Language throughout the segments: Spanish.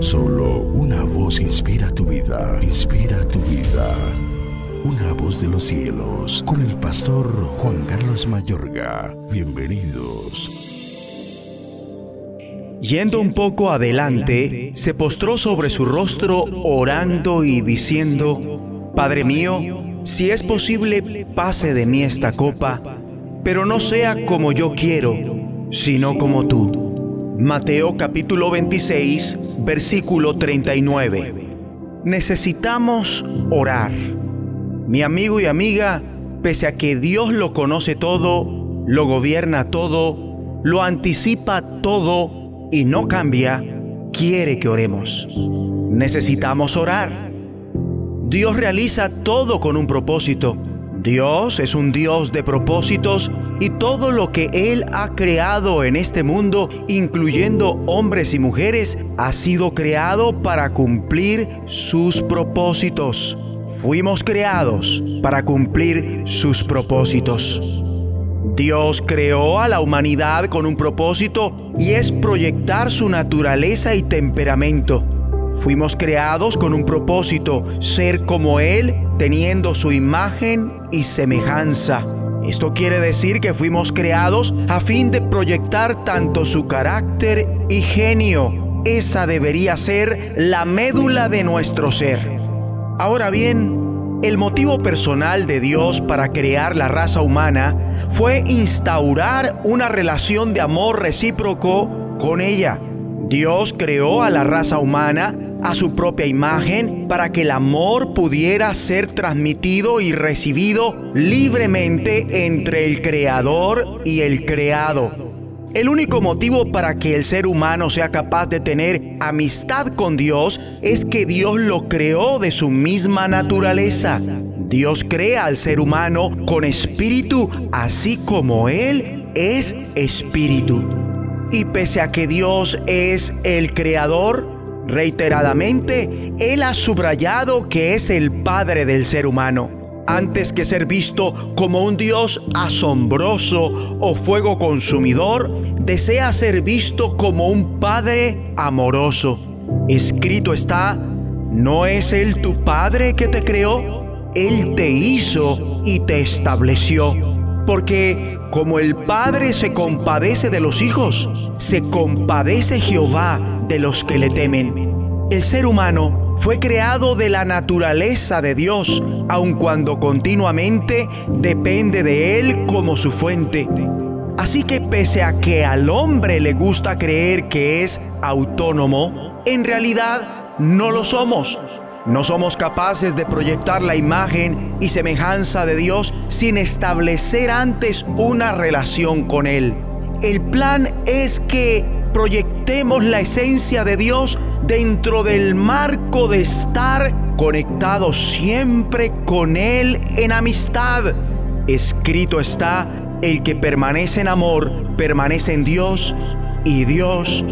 Solo una voz inspira tu vida, inspira tu vida. Una voz de los cielos, con el pastor Juan Carlos Mayorga. Bienvenidos. Yendo un poco adelante, se postró sobre su rostro orando y diciendo, Padre mío, si es posible, pase de mí esta copa, pero no sea como yo quiero, sino como tú. Mateo capítulo 26, versículo 39. Necesitamos orar. Mi amigo y amiga, pese a que Dios lo conoce todo, lo gobierna todo, lo anticipa todo y no cambia, quiere que oremos. Necesitamos orar. Dios realiza todo con un propósito. Dios es un Dios de propósitos y todo lo que Él ha creado en este mundo, incluyendo hombres y mujeres, ha sido creado para cumplir sus propósitos. Fuimos creados para cumplir sus propósitos. Dios creó a la humanidad con un propósito y es proyectar su naturaleza y temperamento. Fuimos creados con un propósito, ser como Él, teniendo su imagen y semejanza. Esto quiere decir que fuimos creados a fin de proyectar tanto su carácter y genio. Esa debería ser la médula de nuestro ser. Ahora bien, el motivo personal de Dios para crear la raza humana fue instaurar una relación de amor recíproco con ella. Dios creó a la raza humana a su propia imagen para que el amor pudiera ser transmitido y recibido libremente entre el creador y el creado. El único motivo para que el ser humano sea capaz de tener amistad con Dios es que Dios lo creó de su misma naturaleza. Dios crea al ser humano con espíritu así como Él es espíritu. Y pese a que Dios es el creador, Reiteradamente, Él ha subrayado que es el Padre del ser humano. Antes que ser visto como un Dios asombroso o fuego consumidor, desea ser visto como un Padre amoroso. Escrito está, ¿no es Él tu Padre que te creó? Él te hizo y te estableció. Porque como el Padre se compadece de los hijos, se compadece Jehová de los que le temen. El ser humano fue creado de la naturaleza de Dios, aun cuando continuamente depende de Él como su fuente. Así que pese a que al hombre le gusta creer que es autónomo, en realidad no lo somos. No somos capaces de proyectar la imagen y semejanza de Dios sin establecer antes una relación con Él. El plan es que proyectemos la esencia de Dios dentro del marco de estar conectados siempre con Él en amistad. Escrito está, el que permanece en amor, permanece en Dios y Dios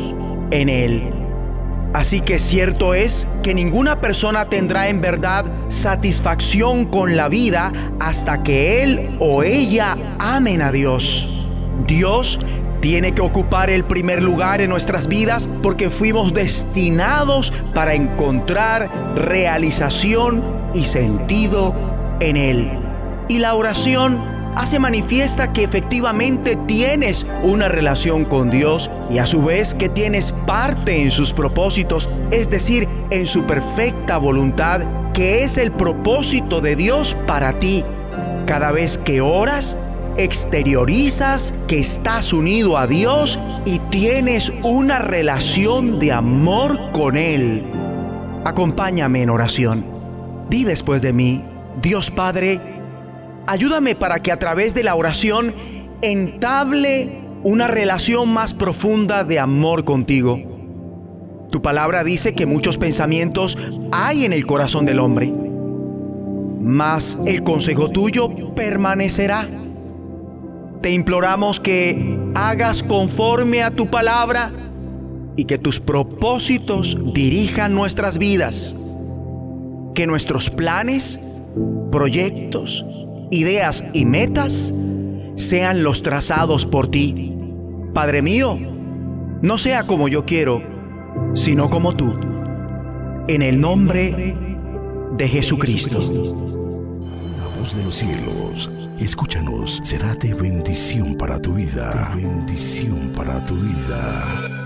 en Él. Así que cierto es que ninguna persona tendrá en verdad satisfacción con la vida hasta que él o ella amen a Dios. Dios tiene que ocupar el primer lugar en nuestras vidas porque fuimos destinados para encontrar realización y sentido en Él. Y la oración hace manifiesta que efectivamente tienes una relación con Dios y a su vez que tienes parte en sus propósitos, es decir, en su perfecta voluntad, que es el propósito de Dios para ti. Cada vez que oras, exteriorizas que estás unido a Dios y tienes una relación de amor con Él. Acompáñame en oración. Di después de mí, Dios Padre, ayúdame para que a través de la oración entable una relación más profunda de amor contigo. Tu palabra dice que muchos pensamientos hay en el corazón del hombre, mas el consejo tuyo permanecerá te imploramos que hagas conforme a tu palabra y que tus propósitos dirijan nuestras vidas. Que nuestros planes, proyectos, ideas y metas sean los trazados por ti. Padre mío, no sea como yo quiero, sino como tú. En el nombre de Jesucristo. La voz de los cielos, escúchanos, será de bendición para tu vida. De bendición para tu vida.